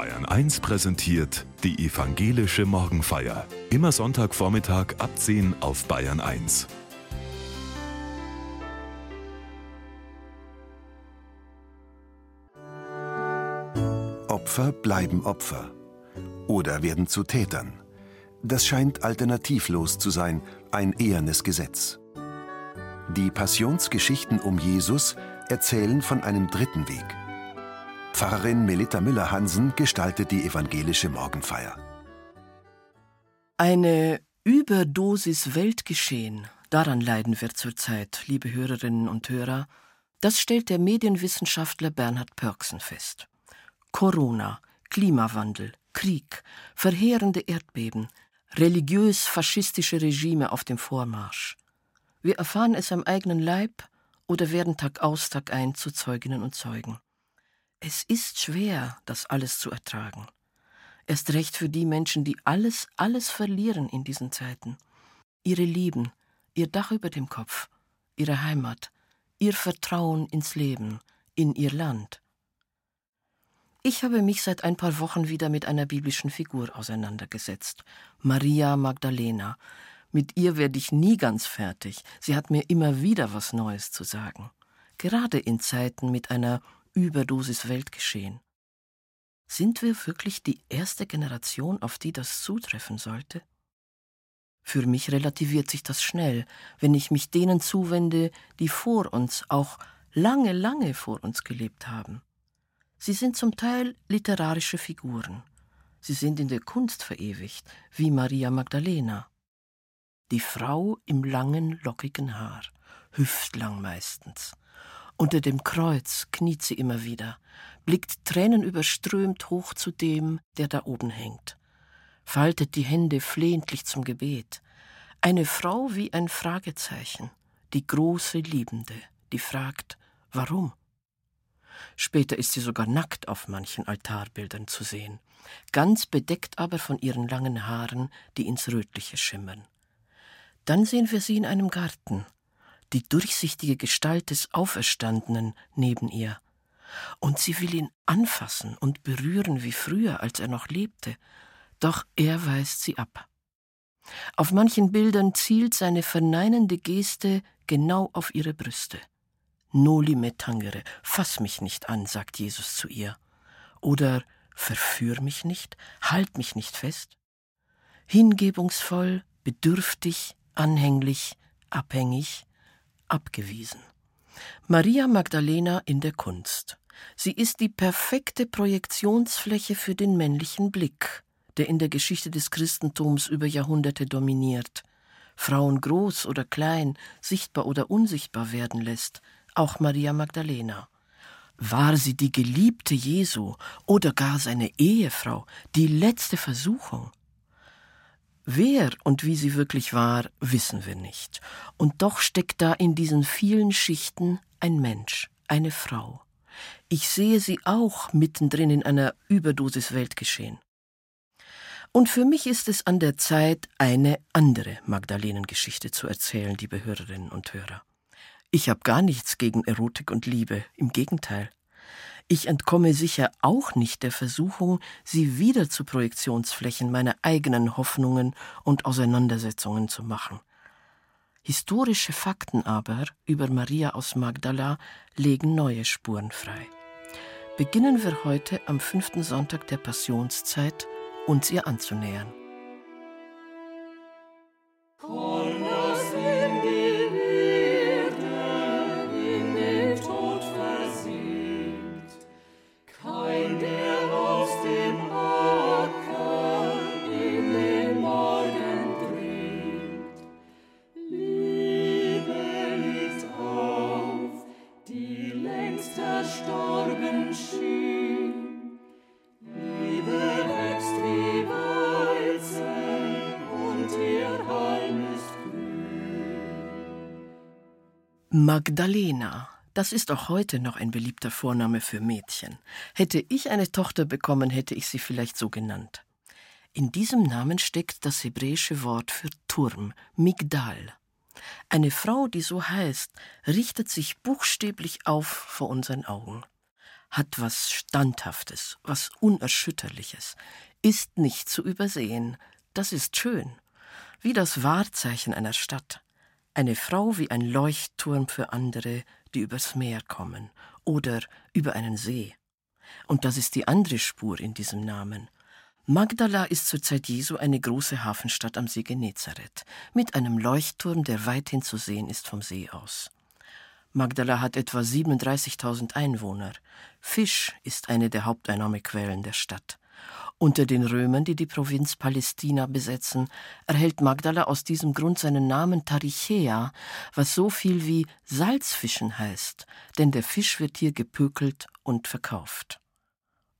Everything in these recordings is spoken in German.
Bayern 1 präsentiert die evangelische Morgenfeier. Immer Sonntagvormittag ab 10 auf Bayern 1. Opfer bleiben Opfer oder werden zu Tätern. Das scheint alternativlos zu sein, ein ehernes Gesetz. Die Passionsgeschichten um Jesus erzählen von einem dritten Weg. Pfarrerin Melita Müller-Hansen gestaltet die evangelische Morgenfeier. Eine Überdosis Weltgeschehen, daran leiden wir zurzeit, liebe Hörerinnen und Hörer, das stellt der Medienwissenschaftler Bernhard Pörksen fest. Corona, Klimawandel, Krieg, verheerende Erdbeben, religiös-faschistische Regime auf dem Vormarsch. Wir erfahren es am eigenen Leib oder werden Tag aus, Tag ein zu Zeuginnen und Zeugen. Es ist schwer, das alles zu ertragen. Erst recht für die Menschen, die alles, alles verlieren in diesen Zeiten. Ihre Lieben, ihr Dach über dem Kopf, ihre Heimat, ihr Vertrauen ins Leben, in ihr Land. Ich habe mich seit ein paar Wochen wieder mit einer biblischen Figur auseinandergesetzt, Maria Magdalena. Mit ihr werde ich nie ganz fertig. Sie hat mir immer wieder was Neues zu sagen. Gerade in Zeiten mit einer Überdosis Weltgeschehen. Sind wir wirklich die erste Generation, auf die das zutreffen sollte? Für mich relativiert sich das schnell, wenn ich mich denen zuwende, die vor uns, auch lange, lange vor uns gelebt haben. Sie sind zum Teil literarische Figuren. Sie sind in der Kunst verewigt, wie Maria Magdalena. Die Frau im langen, lockigen Haar, hüftlang meistens, unter dem Kreuz kniet sie immer wieder, blickt tränenüberströmt hoch zu dem, der da oben hängt, faltet die Hände flehentlich zum Gebet. Eine Frau wie ein Fragezeichen, die große Liebende, die fragt, warum? Später ist sie sogar nackt auf manchen Altarbildern zu sehen, ganz bedeckt aber von ihren langen Haaren, die ins Rötliche schimmern. Dann sehen wir sie in einem Garten, die durchsichtige Gestalt des Auferstandenen neben ihr. Und sie will ihn anfassen und berühren wie früher, als er noch lebte, doch er weist sie ab. Auf manchen Bildern zielt seine verneinende Geste genau auf ihre Brüste. Noli me tangere, fass mich nicht an, sagt Jesus zu ihr. Oder verführ mich nicht, halt mich nicht fest. Hingebungsvoll, bedürftig, anhänglich, abhängig, abgewiesen. Maria Magdalena in der Kunst. Sie ist die perfekte Projektionsfläche für den männlichen Blick, der in der Geschichte des Christentums über Jahrhunderte dominiert, Frauen groß oder klein, sichtbar oder unsichtbar werden lässt, auch Maria Magdalena. War sie die Geliebte Jesu oder gar seine Ehefrau, die letzte Versuchung? Wer und wie sie wirklich war, wissen wir nicht. Und doch steckt da in diesen vielen Schichten ein Mensch, eine Frau. Ich sehe sie auch mittendrin in einer Überdosis Weltgeschehen. Und für mich ist es an der Zeit, eine andere Magdalenengeschichte zu erzählen, liebe Hörerinnen und Hörer. Ich habe gar nichts gegen Erotik und Liebe, im Gegenteil. Ich entkomme sicher auch nicht der Versuchung, sie wieder zu Projektionsflächen meiner eigenen Hoffnungen und Auseinandersetzungen zu machen. Historische Fakten aber über Maria aus Magdala legen neue Spuren frei. Beginnen wir heute am fünften Sonntag der Passionszeit, uns ihr anzunähern. Das ist auch heute noch ein beliebter Vorname für Mädchen. Hätte ich eine Tochter bekommen, hätte ich sie vielleicht so genannt. In diesem Namen steckt das hebräische Wort für Turm, Migdal. Eine Frau, die so heißt, richtet sich buchstäblich auf vor unseren Augen. hat was Standhaftes, was Unerschütterliches, ist nicht zu übersehen. Das ist schön. Wie das Wahrzeichen einer Stadt. Eine Frau wie ein Leuchtturm für andere, die übers Meer kommen oder über einen See. Und das ist die andere Spur in diesem Namen. Magdala ist zur Zeit Jesu eine große Hafenstadt am See Genezareth, mit einem Leuchtturm, der weithin zu sehen ist vom See aus. Magdala hat etwa 37.000 Einwohner. Fisch ist eine der Haupteinnahmequellen der Stadt. Unter den Römern, die die Provinz Palästina besetzen, erhält Magdala aus diesem Grund seinen Namen Tarichea, was so viel wie Salzfischen heißt, denn der Fisch wird hier gepökelt und verkauft.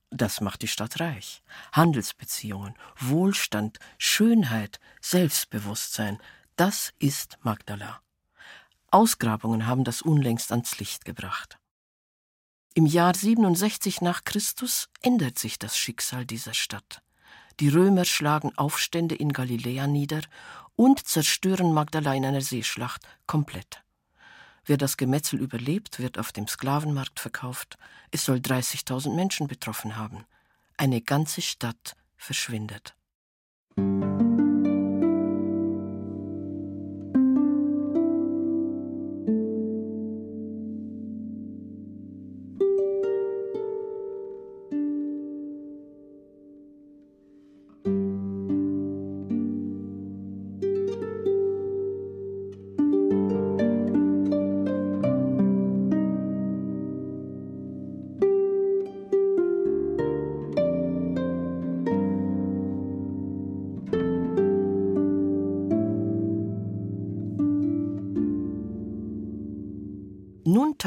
Das macht die Stadt reich. Handelsbeziehungen, Wohlstand, Schönheit, Selbstbewusstsein, das ist Magdala. Ausgrabungen haben das unlängst ans Licht gebracht. Im Jahr 67 nach Christus ändert sich das Schicksal dieser Stadt. Die Römer schlagen Aufstände in Galiläa nieder und zerstören Magdala in einer Seeschlacht komplett. Wer das Gemetzel überlebt, wird auf dem Sklavenmarkt verkauft. Es soll 30.000 Menschen betroffen haben. Eine ganze Stadt verschwindet.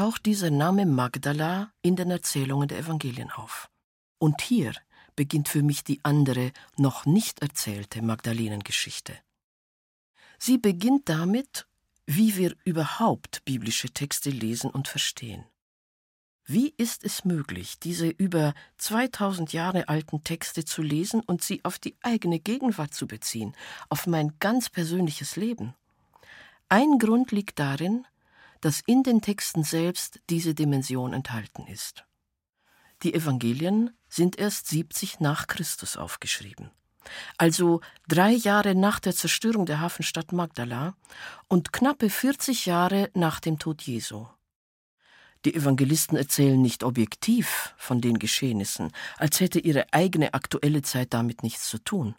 Taucht dieser Name Magdala in den Erzählungen der Evangelien auf. Und hier beginnt für mich die andere, noch nicht erzählte Magdalenengeschichte. Sie beginnt damit, wie wir überhaupt biblische Texte lesen und verstehen. Wie ist es möglich, diese über 2000 Jahre alten Texte zu lesen und sie auf die eigene Gegenwart zu beziehen, auf mein ganz persönliches Leben? Ein Grund liegt darin, dass in den Texten selbst diese Dimension enthalten ist. Die Evangelien sind erst 70 nach Christus aufgeschrieben, also drei Jahre nach der Zerstörung der Hafenstadt Magdala und knappe 40 Jahre nach dem Tod Jesu. Die Evangelisten erzählen nicht objektiv von den Geschehnissen, als hätte ihre eigene aktuelle Zeit damit nichts zu tun.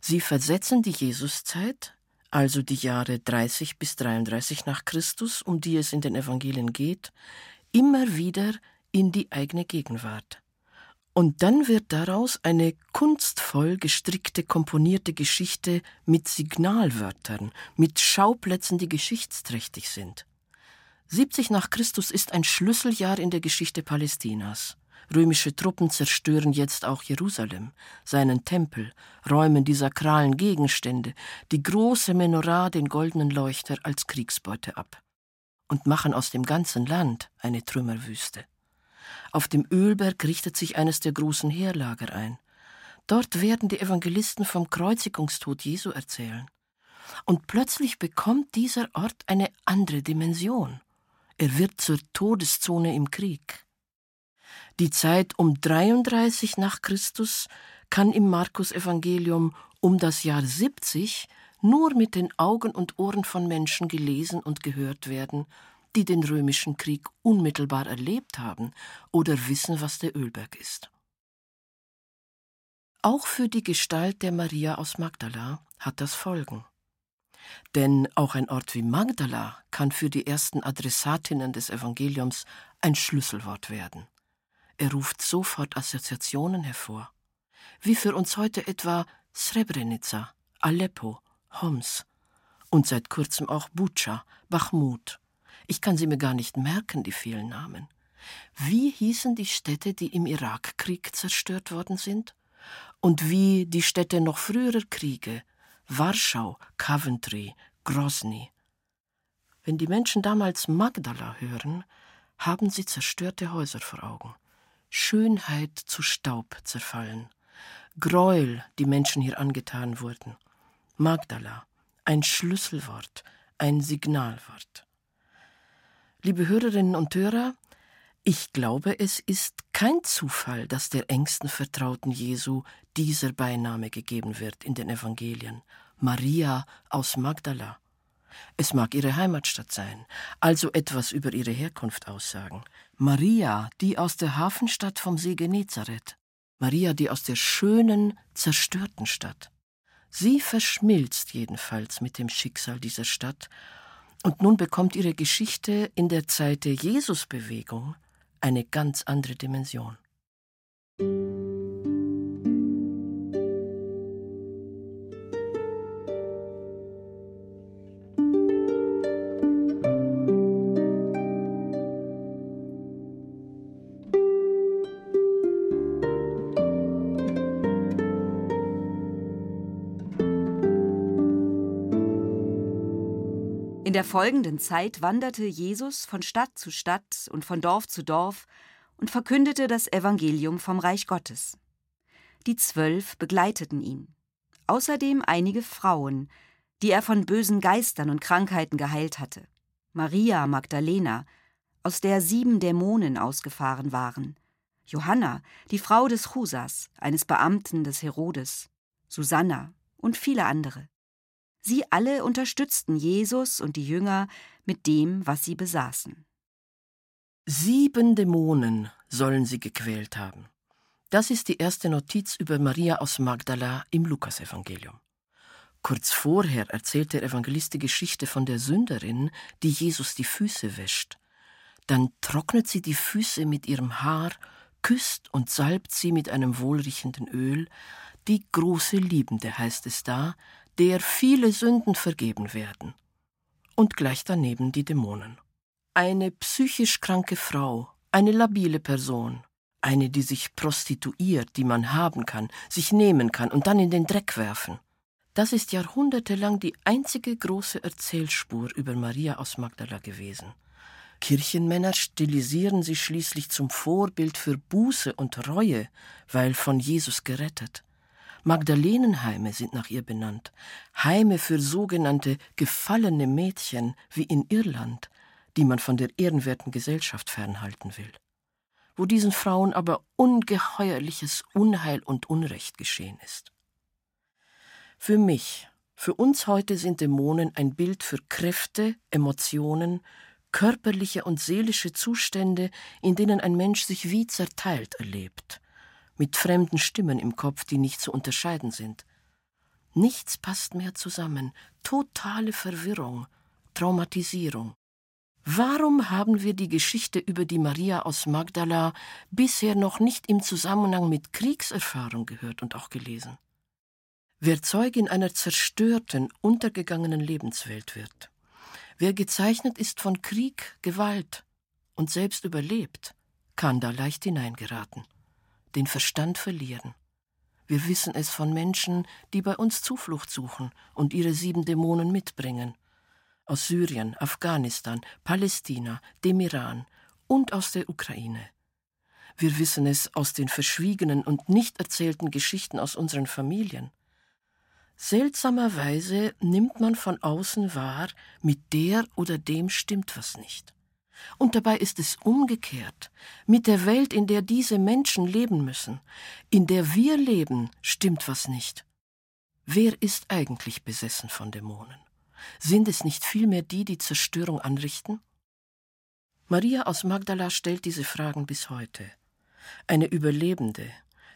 Sie versetzen die Jesuszeit also die Jahre 30 bis 33 nach Christus, um die es in den Evangelien geht, immer wieder in die eigene Gegenwart. Und dann wird daraus eine kunstvoll gestrickte, komponierte Geschichte mit Signalwörtern, mit Schauplätzen, die geschichtsträchtig sind. 70 nach Christus ist ein Schlüsseljahr in der Geschichte Palästinas. Römische Truppen zerstören jetzt auch Jerusalem, seinen Tempel, räumen die sakralen Gegenstände, die große Menorah, den goldenen Leuchter als Kriegsbeute ab und machen aus dem ganzen Land eine Trümmerwüste. Auf dem Ölberg richtet sich eines der großen Heerlager ein. Dort werden die Evangelisten vom Kreuzigungstod Jesu erzählen. Und plötzlich bekommt dieser Ort eine andere Dimension. Er wird zur Todeszone im Krieg. Die Zeit um 33 nach Christus kann im Markus Evangelium um das Jahr 70 nur mit den Augen und Ohren von Menschen gelesen und gehört werden, die den römischen Krieg unmittelbar erlebt haben oder wissen, was der Ölberg ist. Auch für die Gestalt der Maria aus Magdala hat das Folgen. Denn auch ein Ort wie Magdala kann für die ersten Adressatinnen des Evangeliums ein Schlüsselwort werden. Er ruft sofort Assoziationen hervor. Wie für uns heute etwa Srebrenica, Aleppo, Homs und seit kurzem auch Bucha, Bachmut. Ich kann sie mir gar nicht merken, die vielen Namen. Wie hießen die Städte, die im Irakkrieg zerstört worden sind? Und wie die Städte noch früherer Kriege, Warschau, Coventry, Grozny. Wenn die Menschen damals Magdala hören, haben sie zerstörte Häuser vor Augen. Schönheit zu Staub zerfallen, Gräuel, die Menschen hier angetan wurden. Magdala, ein Schlüsselwort, ein Signalwort. Liebe Hörerinnen und Hörer, Ich glaube, es ist kein Zufall, dass der engsten Vertrauten Jesu dieser Beiname gegeben wird in den Evangelien. Maria aus Magdala. Es mag ihre Heimatstadt sein, also etwas über ihre Herkunft aussagen. Maria, die aus der Hafenstadt vom See Genezareth. Maria, die aus der schönen, zerstörten Stadt. Sie verschmilzt jedenfalls mit dem Schicksal dieser Stadt, und nun bekommt ihre Geschichte in der Zeit der Jesusbewegung eine ganz andere Dimension. In der folgenden Zeit wanderte Jesus von Stadt zu Stadt und von Dorf zu Dorf und verkündete das Evangelium vom Reich Gottes. Die Zwölf begleiteten ihn, außerdem einige Frauen, die er von bösen Geistern und Krankheiten geheilt hatte. Maria Magdalena, aus der sieben Dämonen ausgefahren waren, Johanna, die Frau des Chusas, eines Beamten des Herodes, Susanna und viele andere. Sie alle unterstützten Jesus und die Jünger mit dem, was sie besaßen. Sieben Dämonen sollen sie gequält haben. Das ist die erste Notiz über Maria aus Magdala im Lukasevangelium. Kurz vorher erzählt der Evangelist die Geschichte von der Sünderin, die Jesus die Füße wäscht. Dann trocknet sie die Füße mit ihrem Haar, küsst und salbt sie mit einem wohlriechenden Öl. Die große Liebende heißt es da, der viele Sünden vergeben werden. Und gleich daneben die Dämonen. Eine psychisch kranke Frau, eine labile Person, eine, die sich prostituiert, die man haben kann, sich nehmen kann und dann in den Dreck werfen. Das ist jahrhundertelang die einzige große Erzählspur über Maria aus Magdala gewesen. Kirchenmänner stilisieren sie schließlich zum Vorbild für Buße und Reue, weil von Jesus gerettet. Magdalenenheime sind nach ihr benannt, Heime für sogenannte gefallene Mädchen wie in Irland, die man von der ehrenwerten Gesellschaft fernhalten will, wo diesen Frauen aber ungeheuerliches Unheil und Unrecht geschehen ist. Für mich, für uns heute sind Dämonen ein Bild für Kräfte, Emotionen, körperliche und seelische Zustände, in denen ein Mensch sich wie zerteilt erlebt, mit fremden Stimmen im Kopf, die nicht zu unterscheiden sind. Nichts passt mehr zusammen, totale Verwirrung, Traumatisierung. Warum haben wir die Geschichte über die Maria aus Magdala bisher noch nicht im Zusammenhang mit Kriegserfahrung gehört und auch gelesen? Wer Zeugin einer zerstörten, untergegangenen Lebenswelt wird, wer gezeichnet ist von Krieg, Gewalt und selbst überlebt, kann da leicht hineingeraten den Verstand verlieren. Wir wissen es von Menschen, die bei uns Zuflucht suchen und ihre sieben Dämonen mitbringen. Aus Syrien, Afghanistan, Palästina, dem Iran und aus der Ukraine. Wir wissen es aus den verschwiegenen und nicht erzählten Geschichten aus unseren Familien. Seltsamerweise nimmt man von außen wahr, mit der oder dem stimmt was nicht. Und dabei ist es umgekehrt. Mit der Welt, in der diese Menschen leben müssen, in der wir leben, stimmt was nicht. Wer ist eigentlich besessen von Dämonen? Sind es nicht vielmehr die, die Zerstörung anrichten? Maria aus Magdala stellt diese Fragen bis heute. Eine Überlebende,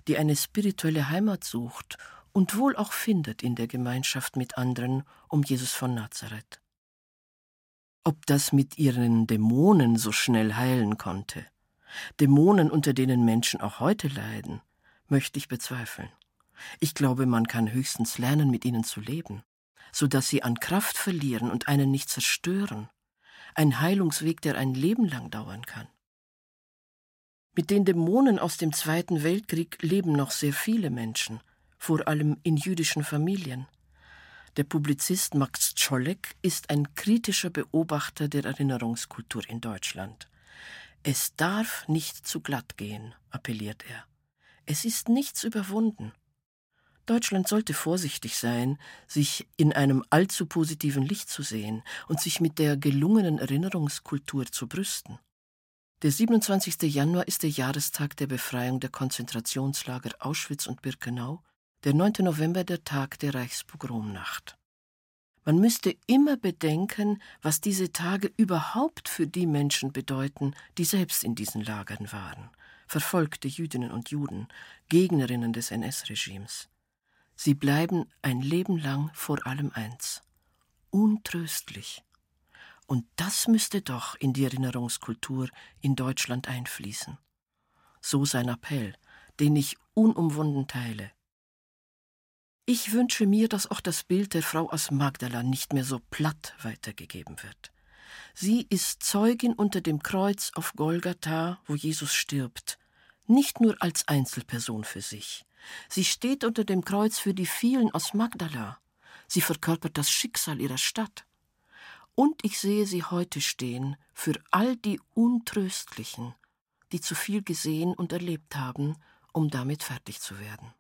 die eine spirituelle Heimat sucht und wohl auch findet in der Gemeinschaft mit anderen um Jesus von Nazareth. Ob das mit ihren Dämonen so schnell heilen konnte, Dämonen, unter denen Menschen auch heute leiden, möchte ich bezweifeln. Ich glaube, man kann höchstens lernen, mit ihnen zu leben, so dass sie an Kraft verlieren und einen nicht zerstören. Ein Heilungsweg, der ein Leben lang dauern kann. Mit den Dämonen aus dem Zweiten Weltkrieg leben noch sehr viele Menschen, vor allem in jüdischen Familien. Der Publizist Max Czolek ist ein kritischer Beobachter der Erinnerungskultur in Deutschland. Es darf nicht zu glatt gehen, appelliert er. Es ist nichts überwunden. Deutschland sollte vorsichtig sein, sich in einem allzu positiven Licht zu sehen und sich mit der gelungenen Erinnerungskultur zu brüsten. Der 27. Januar ist der Jahrestag der Befreiung der Konzentrationslager Auschwitz und Birkenau, der 9. November der Tag der Reichspogromnacht. Man müsste immer bedenken, was diese Tage überhaupt für die Menschen bedeuten, die selbst in diesen Lagern waren, verfolgte Jüdinnen und Juden, Gegnerinnen des NS-Regimes. Sie bleiben ein Leben lang vor allem eins untröstlich. Und das müsste doch in die Erinnerungskultur in Deutschland einfließen. So sein Appell, den ich unumwunden teile. Ich wünsche mir, dass auch das Bild der Frau aus Magdala nicht mehr so platt weitergegeben wird. Sie ist Zeugin unter dem Kreuz auf Golgatha, wo Jesus stirbt, nicht nur als Einzelperson für sich. Sie steht unter dem Kreuz für die vielen aus Magdala. Sie verkörpert das Schicksal ihrer Stadt. Und ich sehe sie heute stehen für all die Untröstlichen, die zu viel gesehen und erlebt haben, um damit fertig zu werden.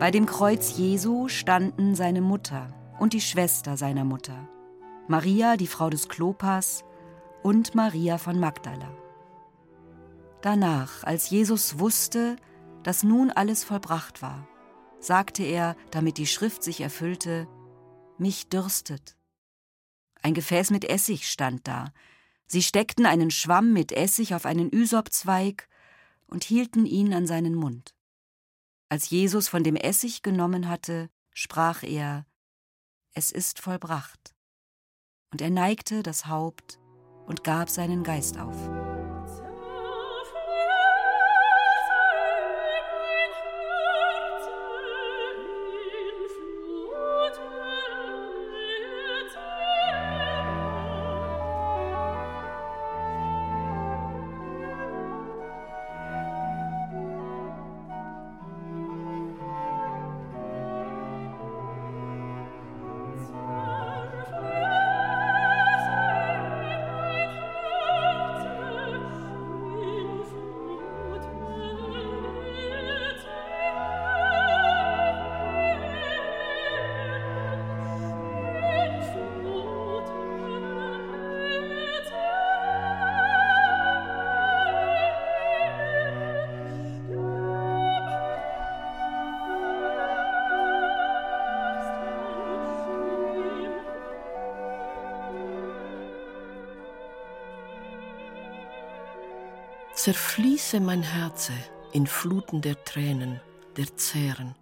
Bei dem Kreuz Jesu standen seine Mutter und die Schwester seiner Mutter, Maria, die Frau des Klopas, und Maria von Magdala. Danach, als Jesus wusste, dass nun alles vollbracht war, sagte er, damit die Schrift sich erfüllte, mich dürstet. Ein Gefäß mit Essig stand da. Sie steckten einen Schwamm mit Essig auf einen Ysopzweig und hielten ihn an seinen Mund. Als Jesus von dem Essig genommen hatte, sprach er, Es ist vollbracht. Und er neigte das Haupt und gab seinen Geist auf. Zerfließe mein Herze in Fluten der Tränen, der Zähren.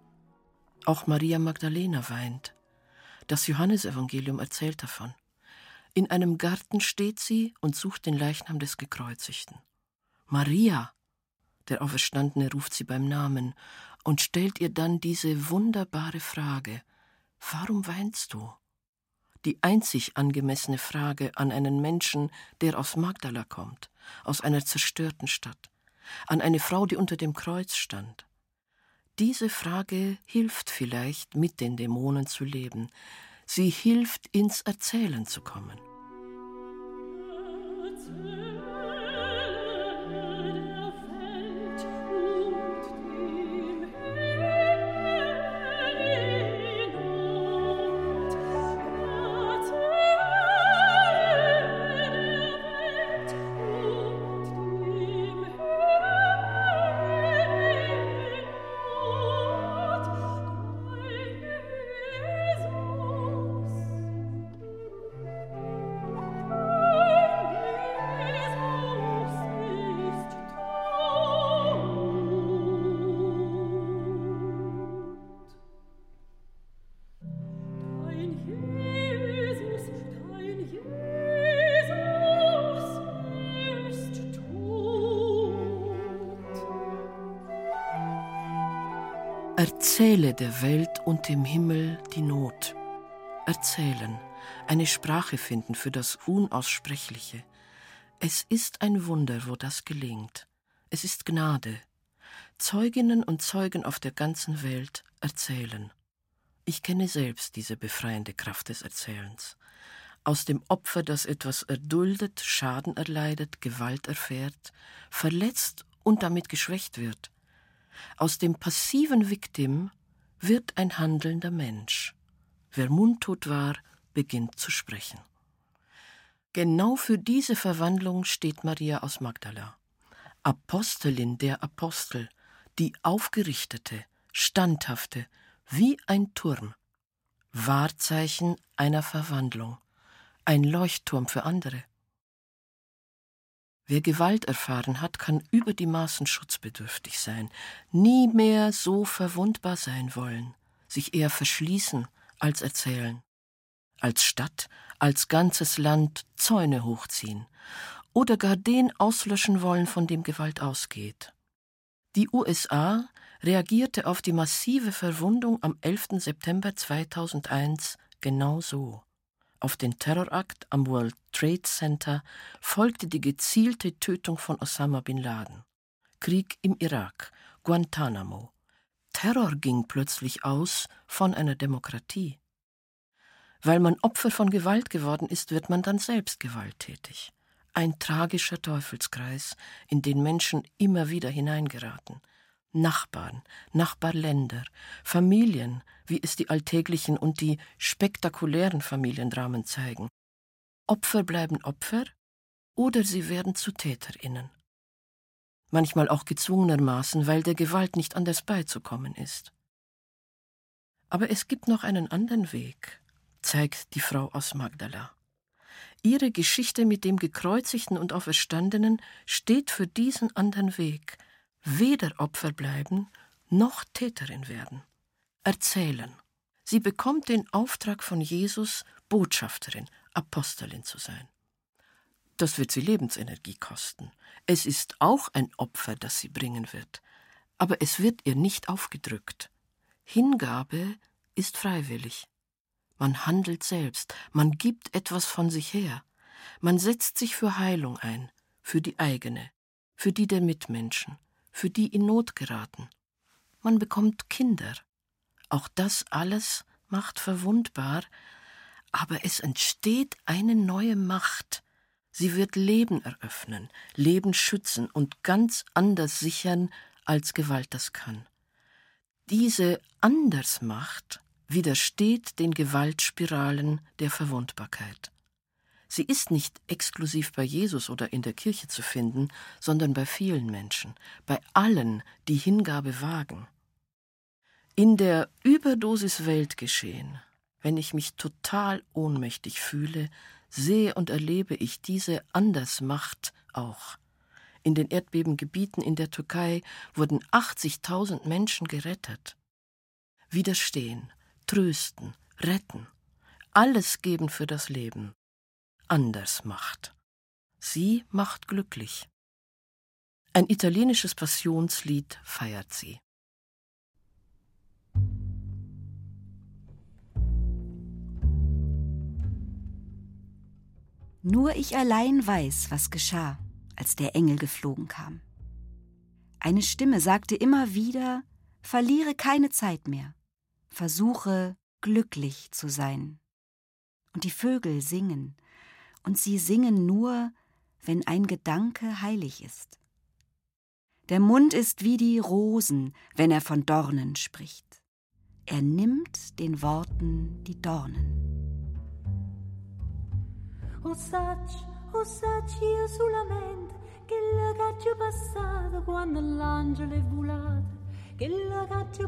Auch Maria Magdalena weint. Das Johannesevangelium erzählt davon. In einem Garten steht sie und sucht den Leichnam des Gekreuzigten. Maria! Der Auferstandene ruft sie beim Namen und stellt ihr dann diese wunderbare Frage: Warum weinst du? Die einzig angemessene Frage an einen Menschen, der aus Magdala kommt aus einer zerstörten Stadt, an eine Frau, die unter dem Kreuz stand. Diese Frage hilft vielleicht, mit den Dämonen zu leben. Sie hilft, ins Erzählen zu kommen. Erzähle der Welt und dem Himmel die Not. Erzählen, eine Sprache finden für das Unaussprechliche. Es ist ein Wunder, wo das gelingt. Es ist Gnade. Zeuginnen und Zeugen auf der ganzen Welt erzählen. Ich kenne selbst diese befreiende Kraft des Erzählens. Aus dem Opfer, das etwas erduldet, Schaden erleidet, Gewalt erfährt, verletzt und damit geschwächt wird. Aus dem passiven Victim wird ein handelnder Mensch. Wer mundtot war, beginnt zu sprechen. Genau für diese Verwandlung steht Maria aus Magdala. Apostelin der Apostel, die aufgerichtete, standhafte, wie ein Turm, Wahrzeichen einer Verwandlung, ein Leuchtturm für andere. Wer Gewalt erfahren hat, kann über die Maßen schutzbedürftig sein, nie mehr so verwundbar sein wollen, sich eher verschließen als erzählen, als Stadt, als ganzes Land Zäune hochziehen oder gar den auslöschen wollen, von dem Gewalt ausgeht. Die USA reagierte auf die massive Verwundung am 11. September 2001 genau so. Auf den Terrorakt am World Trade Center folgte die gezielte Tötung von Osama bin Laden. Krieg im Irak, Guantanamo. Terror ging plötzlich aus von einer Demokratie. Weil man Opfer von Gewalt geworden ist, wird man dann selbst gewalttätig. Ein tragischer Teufelskreis, in den Menschen immer wieder hineingeraten. Nachbarn, Nachbarländer, Familien, wie es die alltäglichen und die spektakulären Familiendramen zeigen. Opfer bleiben Opfer oder sie werden zu Täterinnen. Manchmal auch gezwungenermaßen, weil der Gewalt nicht anders beizukommen ist. Aber es gibt noch einen anderen Weg, zeigt die Frau aus Magdala. Ihre Geschichte mit dem Gekreuzigten und Auferstandenen steht für diesen anderen Weg, weder Opfer bleiben noch Täterin werden. Erzählen. Sie bekommt den Auftrag von Jesus, Botschafterin, Apostelin zu sein. Das wird sie Lebensenergie kosten. Es ist auch ein Opfer, das sie bringen wird. Aber es wird ihr nicht aufgedrückt. Hingabe ist freiwillig. Man handelt selbst, man gibt etwas von sich her. Man setzt sich für Heilung ein, für die eigene, für die der Mitmenschen, für die in Not geraten. Man bekommt Kinder. Auch das alles macht verwundbar, aber es entsteht eine neue Macht. Sie wird Leben eröffnen, Leben schützen und ganz anders sichern, als Gewalt das kann. Diese Andersmacht widersteht den Gewaltspiralen der Verwundbarkeit. Sie ist nicht exklusiv bei Jesus oder in der Kirche zu finden, sondern bei vielen Menschen, bei allen, die Hingabe wagen. In der Überdosis Weltgeschehen, wenn ich mich total ohnmächtig fühle, sehe und erlebe ich diese Andersmacht auch. In den Erdbebengebieten in der Türkei wurden 80.000 Menschen gerettet. Widerstehen, trösten, retten, alles geben für das Leben anders macht. Sie macht glücklich. Ein italienisches Passionslied feiert sie. Nur ich allein weiß, was geschah, als der Engel geflogen kam. Eine Stimme sagte immer wieder, verliere keine Zeit mehr, versuche glücklich zu sein. Und die Vögel singen, und sie singen nur, wenn ein Gedanke heilig ist. Der Mund ist wie die Rosen, wenn er von Dornen spricht. Er nimmt den Worten die Dornen. O sac, o sac io solamente che il gaggio passato quando l'angelo è volato,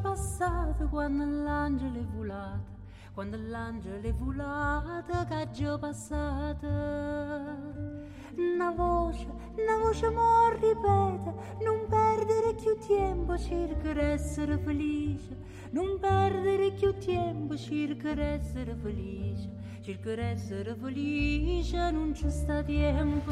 passato quando l'angelo è volato quando l'angelo è volato che già passata una voce, una voce mo ripete non perdere più tempo cerca essere felice. Non perdere più tempo cerca essere felice. Cerca essere felice non c'è sta tempo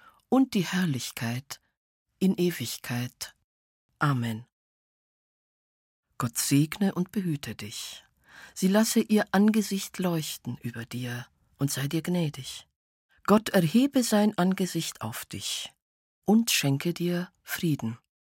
und die Herrlichkeit in Ewigkeit. Amen. Gott segne und behüte dich. Sie lasse ihr Angesicht leuchten über dir und sei dir gnädig. Gott erhebe sein Angesicht auf dich und schenke dir Frieden.